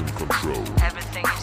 control. Everything is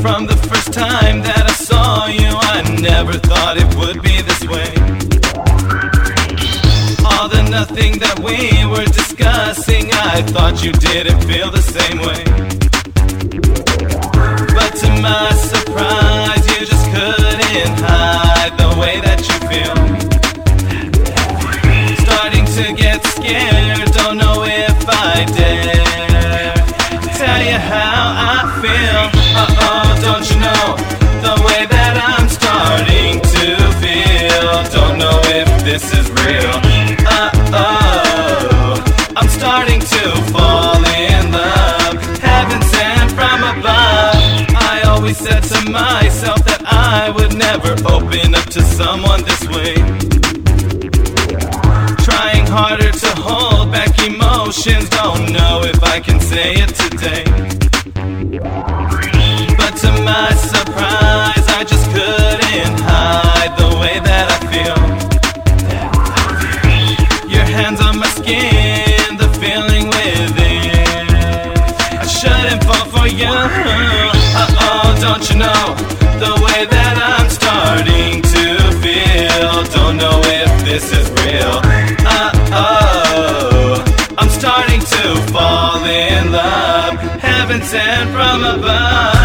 from the first time that I saw you. I never thought it would be this way. All the nothing that we were discussing, I thought you didn't feel the same way. But to my surprise. Someone this way. Trying harder to hold back emotions. Don't know if I can say it today. But to my is. Uh oh, I'm starting to fall in love. Heaven sent from above.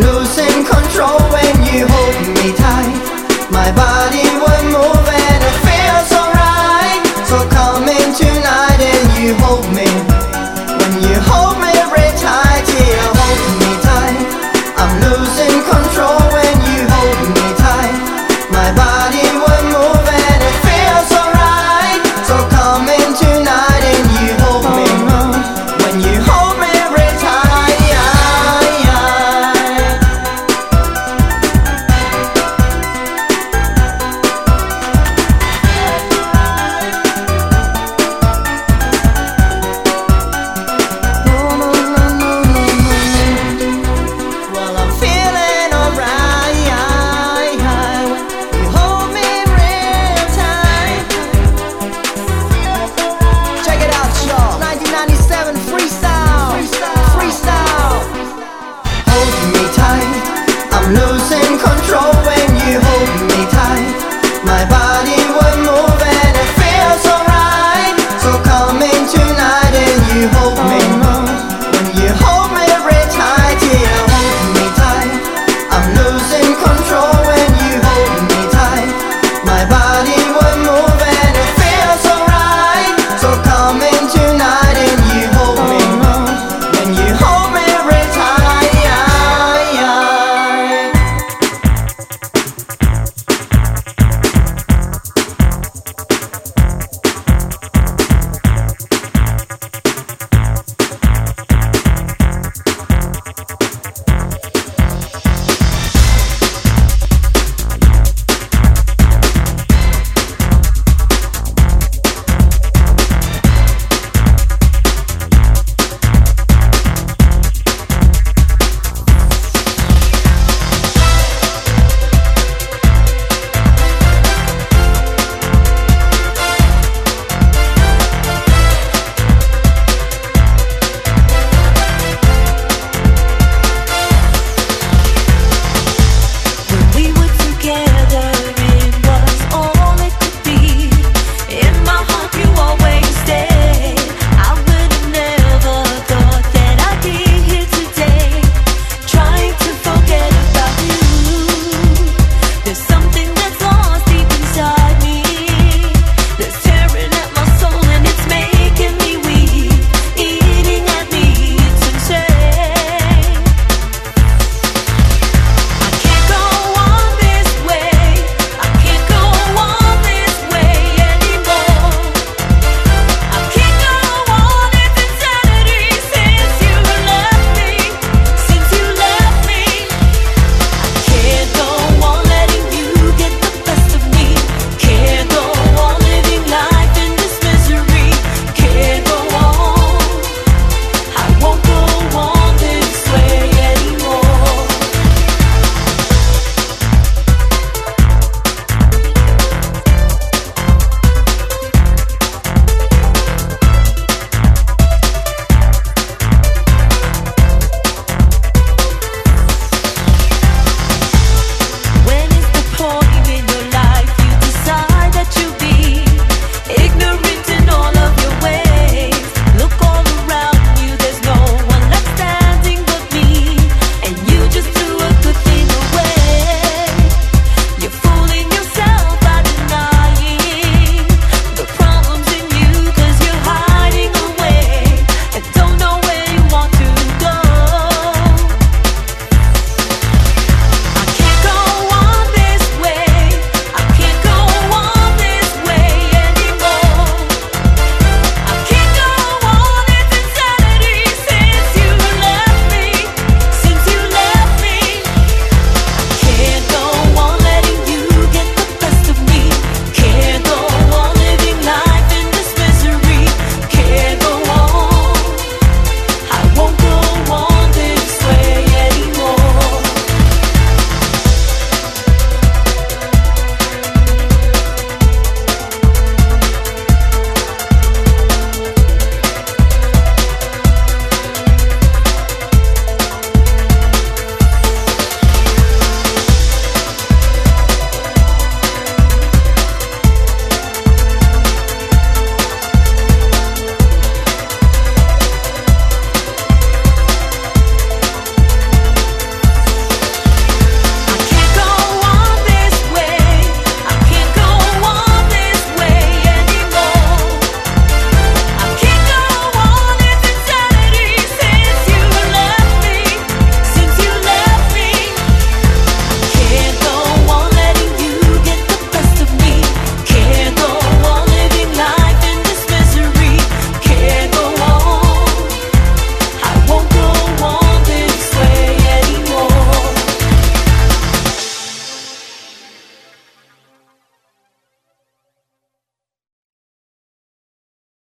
Losing control when you hold me tight. My body will.